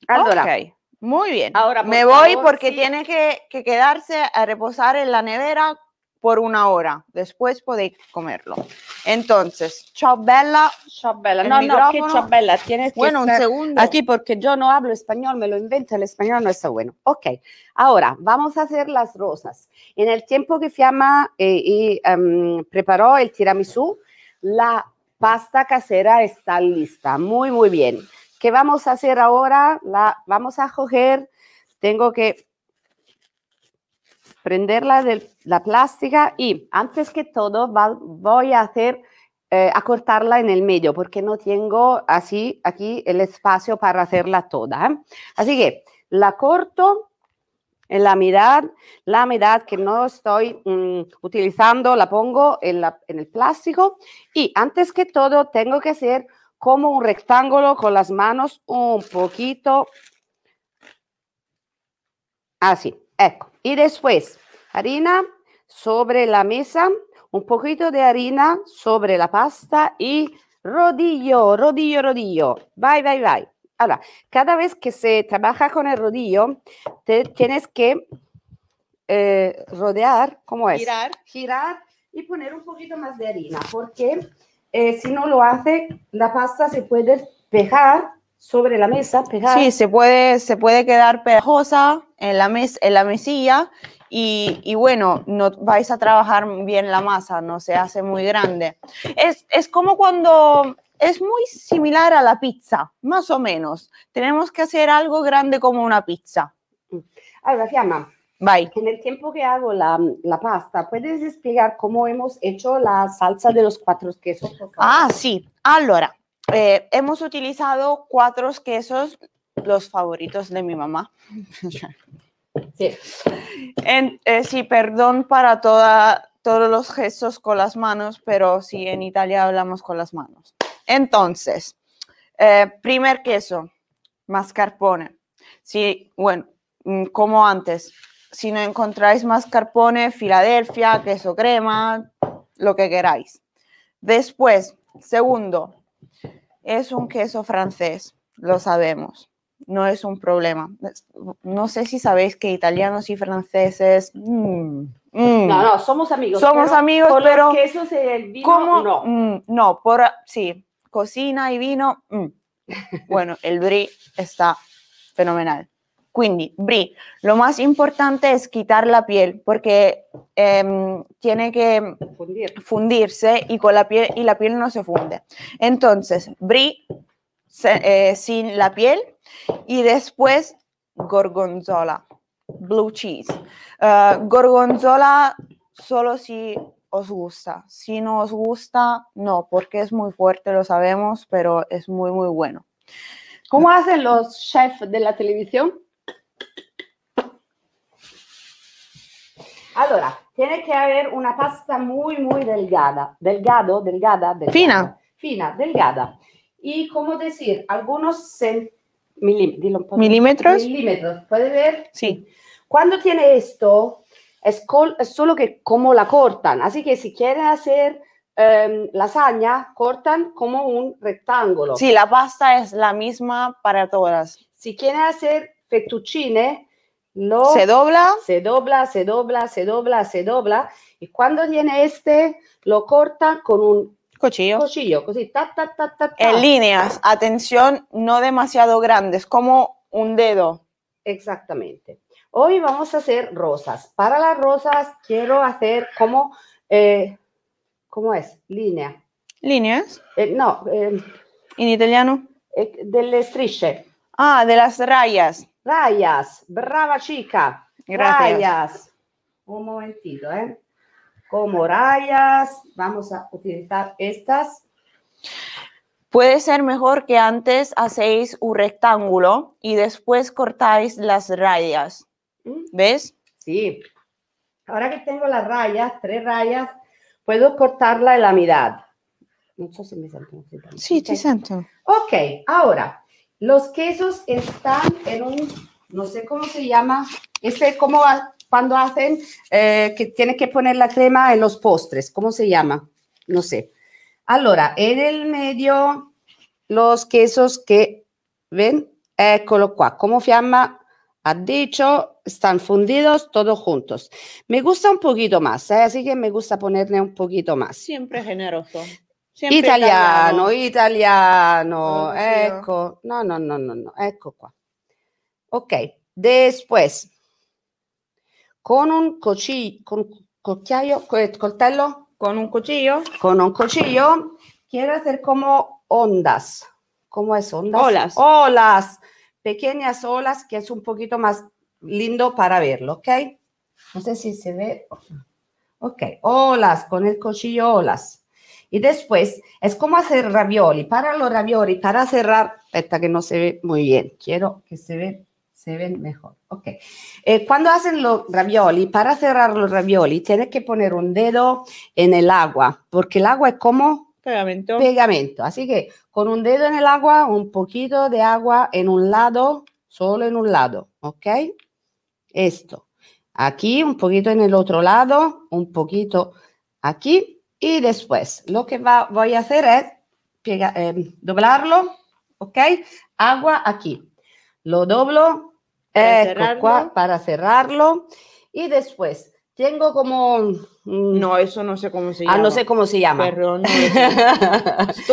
S3: Allora,
S2: Muy bien.
S3: Ahora, por
S2: Me voy
S3: favor,
S2: porque
S3: sí.
S2: tiene que, que quedarse a reposar en la nevera por una hora. Después podéis comerlo. Entonces, chao Bella.
S3: ciao bella.
S2: El
S3: No, no, que ciao bella, tienes que
S2: Bueno, un segundo.
S3: aquí porque yo no hablo español, me lo invento, el español no está bueno. Ok, ahora vamos a hacer las rosas. En el tiempo que Fiamma eh, y, em, preparó el tiramisú, la pasta casera está lista. Muy, muy bien. ¿Qué vamos a hacer ahora? La vamos a coger, tengo que prenderla de la plástica y antes que todo va- voy a hacer eh, a cortarla en el medio porque no tengo así aquí el espacio para hacerla toda. ¿eh? Así que la corto en la mitad, la mitad que no estoy mm, utilizando la pongo en, la- en el plástico y antes que todo tengo que hacer como un rectángulo con las manos un poquito así, ecco. Y después harina sobre la mesa, un poquito de harina sobre la pasta y rodillo, rodillo, rodillo. Vai, vai, vai. Ahora, cada vez que se trabaja con el rodillo, te tienes que eh, rodear, ¿cómo es?
S2: Girar.
S3: Girar y poner un poquito más de harina, porque eh, si no lo hace, la pasta se puede pegar sobre la mesa, pegar.
S2: Sí, se puede, se puede quedar pegajosa en la, mes, en la mesilla y, y bueno, no vais a trabajar bien la masa, no se hace muy grande. Es, es como cuando, es muy similar a la pizza, más o menos. Tenemos que hacer algo grande como una pizza.
S3: Allora, Fiamma,
S2: Vai.
S3: en el tiempo que hago la, la pasta, ¿puedes explicar cómo hemos hecho la salsa de los cuatro quesos?
S2: Ah, sí. Allora, eh, hemos utilizado cuatro quesos, los favoritos de mi mamá. <laughs>
S3: Sí.
S2: En- eh, sí, perdón para toda, todos los gestos con las manos, pero sí, en Italia hablamos con las manos. Entonces, eh, primer queso, mascarpone. Sí, bueno, mm, como antes, si no encontráis mascarpone, Filadelfia, queso crema, lo que queráis. Después, segundo, es un queso francés, lo sabemos, no es un problema. No sé si sabéis que italianos y franceses... mm, mm,
S3: No, no, somos amigos.
S2: Somos
S3: pero
S2: amigos,
S3: por
S2: pero
S3: los quesos y el vino,
S2: ¿Cómo?
S3: no.
S2: Mm, no, por sí, cocina y vino. mm. Bueno, el brie está fenomenal. Quindi, brie, lo más importante es quitar la piel porque em, tiene que fundirse y con la piel y la piel no se funde. Entonces, brie se- eh, sin la piel y después gorgonzola. blue cheese. Ah, gorgonzola solo si os gusta. Si no os gusta, no, porque es muy fuerte, lo sabemos, pero es muy, muy bueno.
S3: ¿Cómo hacen los chefs de la televisión? Allora, tiene que haber una pasta muy, muy delgada. Delgado, delgada, delgada.
S2: Fina.
S3: Fina, delgada. Y, ¿cómo decir? Algunos cen- milí- dilo un poco.
S2: ¿Milímetros?
S3: Milímetros. ¿Puede ver?
S2: Sí.
S3: Cuando tiene esto, es, col- es solo que como la cortan. Así que si quieren hacer em, lasaña, cortan como un rectángulo.
S2: Sí, la pasta es la misma para todas.
S3: Si quieren hacer fettuccine, lo
S2: Se dobla.
S3: se dobla, se dobla, se dobla, se dobla. Y cuando tiene este, lo corta con un
S2: Cuchillo.
S3: cuchillo, così, ta, ta, ta.
S2: En líneas, atención, no demasiado grandes, como un dedo.
S3: Exactamente. Hoy vamos a hacer rosas. Para las rosas quiero hacer como, eh, ¿cómo es? Línea.
S2: ¿Líneas?
S3: Eh, no, eh,
S2: ¿En italiano?
S3: delle strisce.
S2: Ah, de las rayas.
S3: Rayas. Brava chica.
S2: Gracias.
S3: Rayas. Un momentito, ¿eh? Como rayas. Vamos a utilizar estas.
S2: Puede ser mejor que antes hacéis un rectángulo y después cortáis las rayas.
S3: ¿Mm?
S2: ¿Ves?
S3: Sí. Ahora que tengo las rayas, tres rayas, puedo cortarla en la mitad. No sé si me siento.
S2: Sí, te siento.
S3: Ok, ahora, los quesos están en un, no sé cómo se llama, este como a- cuando hacen, eh, que tiene que poner la crema en los postres, ¿cómo se llama? No sé. Allora, en el medio, los quesos que, ven, eccolo qua, como Fiamma ha dicho, están fundidos todos juntos. Me gusta un poquito más, ¿eh? así que me gusta ponerle un poquito más.
S2: Siempre generoso.
S3: Italiano, italiano, ecco, no, no, no, no, no, ecco qua. Ok, después, con un cuchillo, con cuchillo, co- coltello,
S2: Con un cuchillo.
S3: con un cuchillo, quiero hacer como ondas. ¿Cómo es ondas?
S2: Olas.
S3: Olas, pequeñas olas, que es un poquito más lindo para verlo, ¿ok? No sé si se ve. Ok, olas, con el cuchillo olas. Y después es como hacer ravioli. Para los ravioli, para cerrar, esta que no se ve muy bien, quiero que se, ve, se ven mejor. Ok. Eh, cuando hacen los ravioli, para cerrar los ravioli, tienes que poner un dedo en el agua, porque el agua es como
S2: Pegamento.
S3: pegamento. Así que con un dedo en el agua, un poquito de agua en un lado, solo en un lado, ¿ok? Esto. Aquí, un poquito en el otro lado, un poquito aquí y después lo que va- voy a hacer es pega- eh, doblarlo, ¿ok? Agua aquí. Lo doblo,
S2: Para
S3: ecco
S2: cerrarlo.
S3: para cerrarlo y después tengo como... mm,
S2: No, eso no sé cómo se
S3: ah,
S2: llama.
S3: no sé cómo se llama.
S2: Pero no <laughs>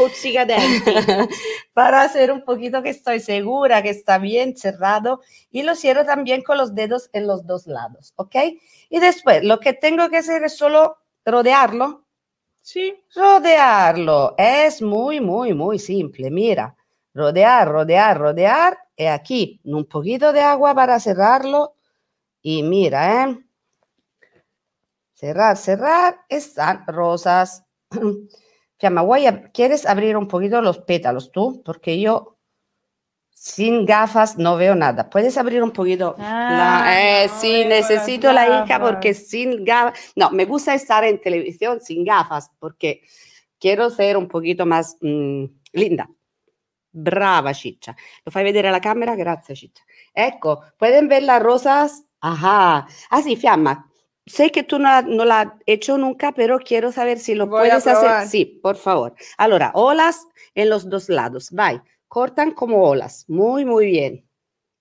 S2: <laughs>
S3: para hacer un poquito que estoy segura que está bien cerrado y lo cierro también con los dedos en los dos lados, ¿ok? Y después lo que tengo que hacer es solo rodearlo,
S2: Sí.
S3: rodearlo. Es muy, muy, muy simple, mira. Rodear, rodear, rodear. Y aquí un poquito de agua para cerrarlo. Y mira, ¿eh? Cerrar, cerrar. Están rosas. <clears throat> Fiamma, ¿quieres abrir un poquito los pétalos tú? Porque yo sin gafas no veo nada. ¿Puedes abrir un poquito? la-
S2: Ah,
S3: eh,
S2: no
S3: sí,
S2: veo las
S3: necesito la hija porque sin gafas... No, me gusta estar en televisión sin gafas porque quiero ser un poquito más mm, linda. Brava, Ciccia. Lo fai vedere alla camera? Grazie, Ciccia. Ecco, ¿pueden ver las rosas? Ajá. Ah, sí, Fiamma. Sé que tú no, la- no la has hecho nunca, pero quiero saber si lo
S2: Voy
S3: puedes hacer. Sí, por favor. Allora, olas en los dos lados. Vai. Cortan como olas. Muy, muy bien.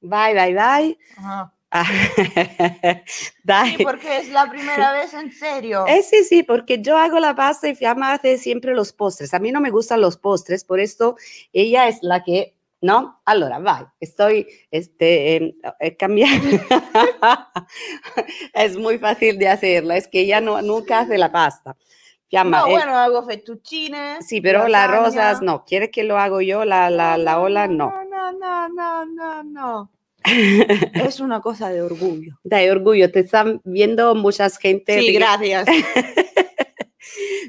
S3: Vai, vai, vai.
S2: Ajá. <laughs> Sí, porque es la primera vez en serio.
S3: Eh sí, sí, porque yo hago la pasta y Fiamma hace siempre los postres. A mí no me gustan los postres, por esto ella es la que, ¿no? Allora, vai, estoy, este, em, eh, cambiando. <laughs> <laughs> es muy fácil de hacerla, es que ella no, nunca hace la pasta.
S2: No,
S3: eh,
S2: bueno, hago fettuccine.
S3: sí, pero las
S2: lasaña.
S3: rosas no. ¿Quiere que lo hago yo? La, la, la ola no.
S2: No, no, no, no, no, no. <laughs> es una cosa de orgullo.
S3: De orgullo, te están viendo muchas gente.
S2: Sí, gracias. <laughs>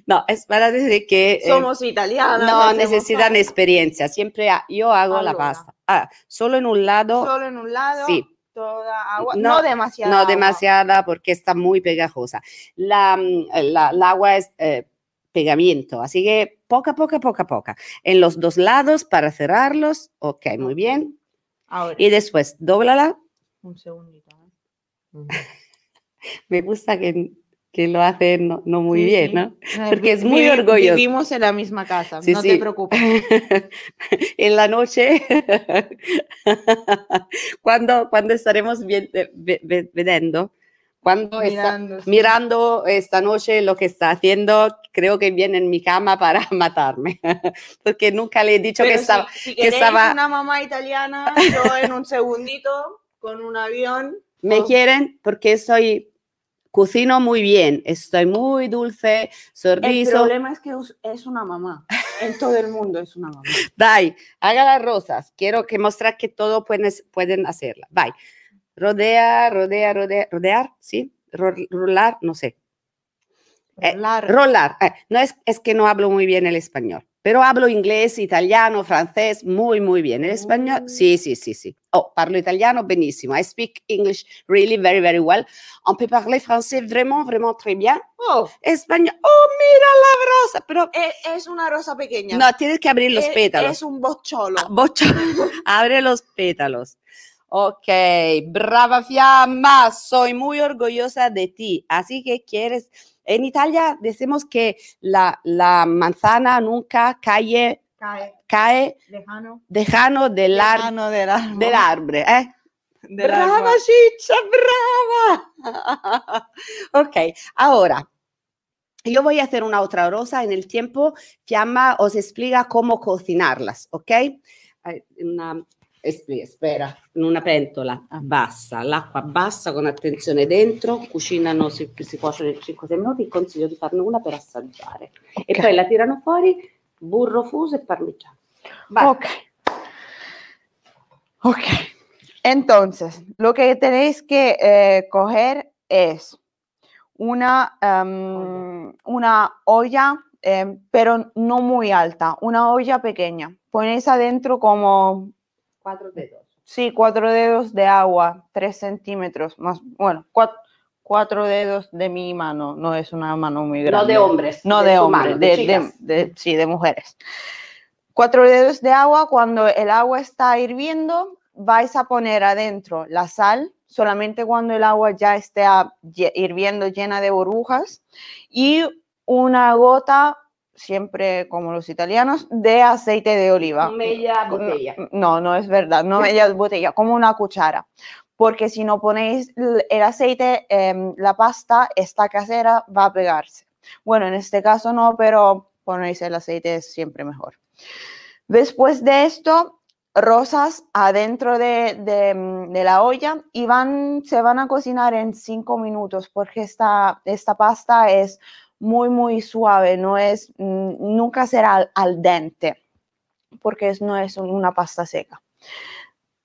S3: No, es para decir que... eh,
S2: Somos italianas.
S3: no
S2: hacemos
S3: necesitan experiencia. Siempre yo hago la
S2: Allora.
S3: pasta. Ah, solo en un lado,
S2: Solo en un lado,
S3: sí.
S2: Toda agua.
S3: No,
S2: No, demasiada.
S3: no
S2: agua.
S3: demasiada porque está muy pegajosa. La, mm, la- el agua es eh, pegamiento, así que poca, poca, poca, poca. En los dos lados para cerrarlos, ok, muy bien.
S2: Ahora,
S3: Y después, dóblala.
S2: un segundito. ¿eh? <laughs>
S3: Me gusta que, que lo hace no, no muy
S2: Sí,
S3: bien. ¿no? Porque es muy orgulloso.
S2: Vivimos en la misma casa,
S3: Sí,
S2: no
S3: sí.
S2: te preocupes. <laughs>
S3: en la noche, <laughs> cuando, cuando estaremos viendo, cuando está-
S2: Mirando, sí.
S3: mirando esta noche lo que está haciendo, creo que viene en mi cama para <laughs> matarme, porque nunca le he dicho que
S2: Pero si-
S3: estaba...
S2: si,
S3: que estaba-
S2: una mamá italiana, yo en un segundito, con un avión.
S3: Me quieren porque soy... Cocino muy bien, estoy muy dulce,
S2: El
S3: sorriso.
S2: problema es que es una mamá. En todo el mundo es una mamá. <laughs>
S3: Dai, haga las rosas. Quiero que mostrar que todo pueden, pueden hacerla. Vai. Rodea, rodea, rodea, rodear, ¿sí? Ro- Rolar, no sé. Eh,
S2: Rolar.
S3: Rolar. eh, no es, es que no hablo muy bien el español, pero hablo inglés, italiano, francés, muy, muy bien. El español,
S2: Mm.
S3: sí, sí, sí, sí. Oh, parlo italiano benissimo. I speak English really very, very well. On peut parler français vraiment, vraiment très bien.
S2: Oh,
S3: Español, oh, mira la rosa, pero
S2: e- es una rosa pequeña.
S3: no, tienes que abrir los
S2: Es-
S3: pétalos.
S2: Es un bocciolo.
S3: Ah, <laughs> Bocho, abre los pétalos. Ok, brava Fiamma, soy muy orgullosa de ti. Así que quieres, en Italia decimos que la, la manzana nunca cae,
S2: Cae,
S3: cae
S2: lejano.
S3: dejando del, ar-
S2: Lejano del árbol.
S3: del árbol. ¿eh?
S2: Del
S3: brava
S2: árbol.
S3: Chicha, brava. <laughs> ok, ahora. Yo voy a hacer una otra rosa en el tiempo. Fiamma os explica cómo cocinarlas, ¿ok? Una, espli- espera, in una pentola bassa, l'acqua bassa con attenzione dentro, cucinano, si, si cuociono in 5-6 minuti, consiglio di farne una per assaggiare. E
S2: Ok.
S3: poi la tirano fuori, burro fuso e parmigiano. Vai.
S2: Ok. Ok. Entonces, lo que tenéis que eh, coger es una, em, una olla, em, pero no muy alta, una olla pequeña. Ponéis adentro como,
S3: Cuatro dedos.
S2: sí, cuatro dedos de agua, tres centímetros, más, bueno, cuatro, cuatro dedos de mi mano, no es una mano muy grande.
S3: No de hombres.
S2: No de, hombres,
S3: mano,
S2: de, de-
S3: chicas.
S2: de- sí, de mujeres. Cuatro dedos de agua, cuando el agua está hirviendo, vais a poner adentro la sal, solamente cuando el agua ya esté hirviendo llena de burbujas, y una gota, siempre como los italianos, de aceite de oliva.
S3: Media
S2: No,
S3: botella.
S2: No, no es verdad, no <laughs> media botella, como una cuchara. Porque si no ponéis el aceite, em, la pasta, esta casera, va a pegarse. Bueno, en este caso no, pero ponéis el aceite es siempre mejor. Después de esto, rosas adentro de, de, mm, de la olla y van, se van a cocinar en cinco minutos porque esta, esta pasta es muy, muy suave, no es, mm, nunca será al, al dente porque es- no es un- una pasta seca.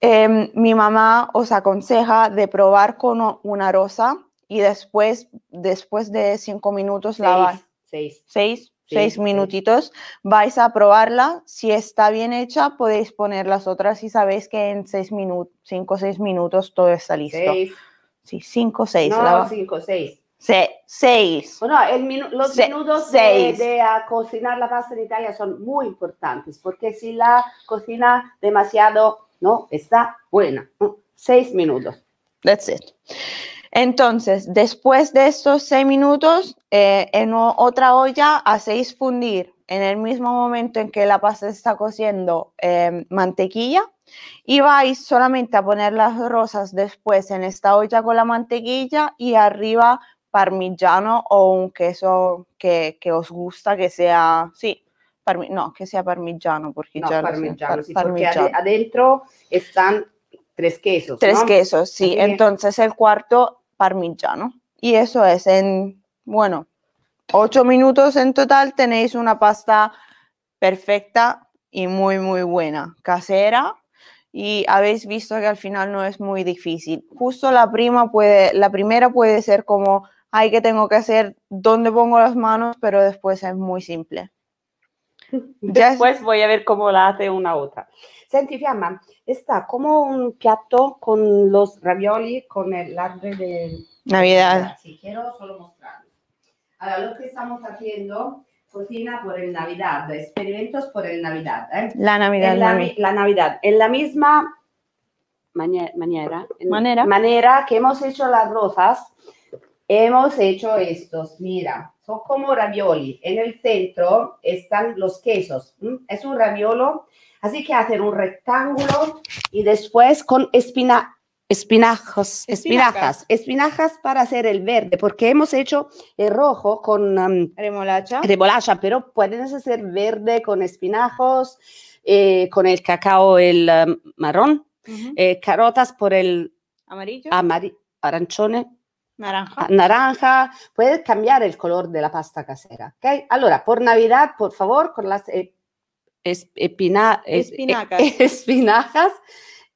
S2: Em, mi mamá os aconseja de probar con una rosa y después, después de cinco minutos
S3: Seis. Seis.
S2: seis,
S3: Sí,
S2: seis
S3: sí.
S2: minutitos, vais a probarla. Si está bien hecha, podéis poner las otras y sabéis que en seis minutos, cinco o seis minutos todo está listo.
S3: Seis.
S2: Sí, cinco o seis.
S3: No, cinco, seis.
S2: Se- seis.
S3: Bueno, el minu- los
S2: Se-
S3: minutos de,
S2: seis.
S3: de, ah, cocinar la pasta en Italia son muy importantes porque si la cocina demasiado, no, está buena. Seis minutos.
S2: That's it. Entonces, después de estos seis minutos, eh, en otra olla hacéis fundir en el mismo momento en que la pasta está cociendo eh, mantequilla y vais solamente a poner las rosas después en esta olla con la mantequilla y arriba parmigiano o un queso que, que os gusta que sea, sí, parmi- no, que sea parmigiano porque
S3: No,
S2: ya lo sé,
S3: parmigiano,
S2: par-
S3: sí, porque
S2: parmigiano.
S3: ade- adentro están tres quesos.
S2: Tres
S3: ¿no?
S2: quesos, sí.
S3: Así
S2: Entonces el cuarto parmigiano. Y eso es en, bueno, ocho minutos en total tenéis una pasta perfecta y muy, muy buena, casera y habéis visto que al final no es muy difícil. Justo la prima puede, la primera puede ser como, ay, que tengo que hacer? ¿Dónde pongo las manos? Pero después es muy simple. <laughs>
S3: Después voy a ver cómo la hace una otra. Senti, Fiamma, está como un plato con los ravioli, con el árbol de
S2: Navidad.
S3: Sí, quiero solo mostrarlo. Ahora, lo que estamos haciendo, cocina por el Navidad, experimentos por el Navidad. ¿eh?
S2: La Navidad.
S3: En la, la, Navidad. En la misma manera, manera,
S2: manera.
S3: manera que hemos hecho las rosas, hemos hecho estos. Mira, son como ravioli. En el centro están los quesos. Es un raviolo, así que hacer un rectángulo y después con espina, espinajos, espinajas, espinajas para hacer el verde, porque hemos hecho el rojo con um,
S2: remolacha.
S3: remolacha, pero pueden hacer verde con espinajos, eh, con el cacao, el um, marrón, uh -huh. eh, carotas por el
S2: amarillo,
S3: amari arancione,
S2: naranja.
S3: naranja, puedes cambiar el color de la pasta casera, ¿ok? Allora, por Navidad, por favor, con las eh, espina,
S2: espinacas. <laughs>
S3: espinajas,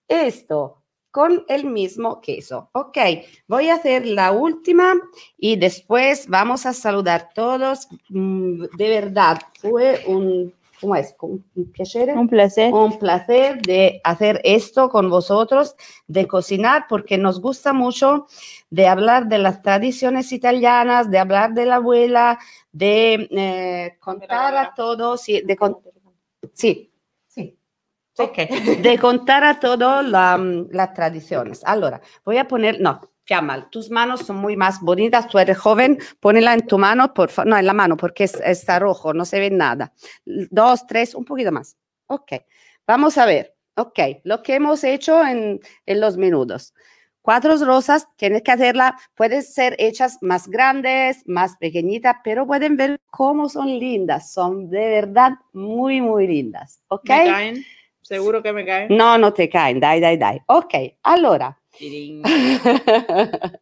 S3: esto con el mismo queso. Ok, voy a hacer la última y después vamos a saludar todos. Mm, de verdad, fue un, ¿cómo es? Un, un placer.
S2: Un placer.
S3: Un placer de hacer esto con vosotros, de cocinar, porque nos gusta mucho de hablar de las tradiciones italianas, de hablar de la abuela, de eh, contar a todos, y de con, sí, Ok, de contar a todos la, las tradiciones. Allora, voy a poner, no, Fiamma, tus manos son muy más bonitas, tú eres joven, ponela en tu mano, por favor, no, en la mano porque es, está rojo, no se ve nada. Dos, tres, un poquito más. Ok, vamos a ver, ok, lo que hemos hecho en, en los minutos. Cuatro rosas, tienes que hacerla, pueden ser hechas más grandes, más pequeñitas, pero pueden ver cómo son lindas, son de verdad muy, muy lindas, ¿ok?
S2: ¿Me caen? Seguro que me caen.
S3: No, no te caen, dai, dai, dai. Ok, allora. <laughs>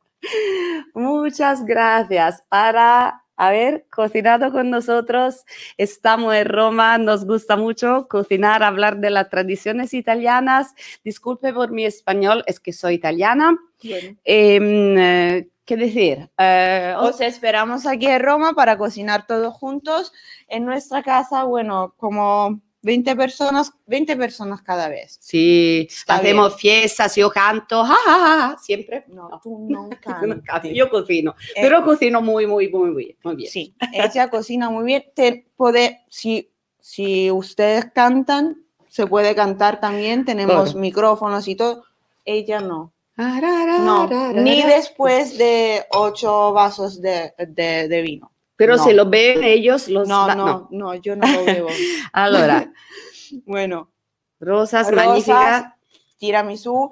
S3: Muchas gracias para haber cocinado con nosotros. Estamos en Roma, nos gusta mucho cocinar, hablar de las tradiciones italianas. Disculpe por mi español, es que soy italiana.
S2: Bien.
S3: Eh, ¿Qué decir? Eh,
S2: Os esperamos aquí en Roma para cocinar todos juntos en nuestra casa. Bueno, como 20 personas, 20 personas cada vez.
S3: Sí,
S2: Está
S3: hacemos
S2: bien.
S3: fiestas, yo canto, ja, ja, ja, siempre.
S2: No, tú <laughs> no cantas.
S3: Yo cocino,
S2: Eh,
S3: pero cocino muy, muy, muy bien. Muy bien.
S2: Sí, ella cocina muy bien. Te puede, si, si ustedes cantan, se puede cantar también. Tenemos
S3: Claro.
S2: micrófonos y todo. Ella no.
S3: Arara,
S2: No, ni después de ocho vasos de, de, de vino.
S3: Pero
S2: no.
S3: se lo ven ellos los
S2: No,
S3: va-
S2: no, no, yo no lo bebo. <laughs>
S3: Allora, <laughs>
S2: bueno,
S3: rosas,
S2: Rosas,
S3: magníficas.
S2: tiramisú.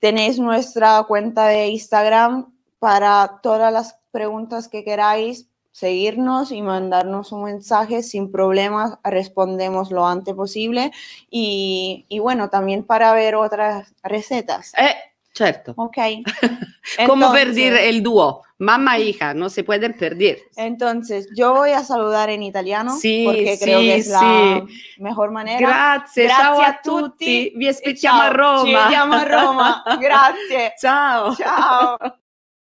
S2: Tenéis nuestra cuenta de Instagram para todas las preguntas que queráis. Seguirnos y mandarnos un mensaje sin problemas, respondemos lo antes posible. Y, y bueno, también para ver otras recetas.
S3: Eh, certo.
S2: Ok. <laughs>
S3: Como
S2: Entonces-
S3: perder el dúo, mamá e hija, no se pueden perder.
S2: Entonces, yo voy a saludar en italiano
S3: Sí,
S2: porque creo
S3: sí,
S2: que es la mejor manera.
S3: Grazie,
S2: Grazie
S3: ciao a
S2: a tutti
S3: tutti, vi aspettiamo a
S2: ciao,
S3: Roma.
S2: Ci vediamo a Roma. <laughs> Grazie.
S3: Ciao.
S2: Ciao.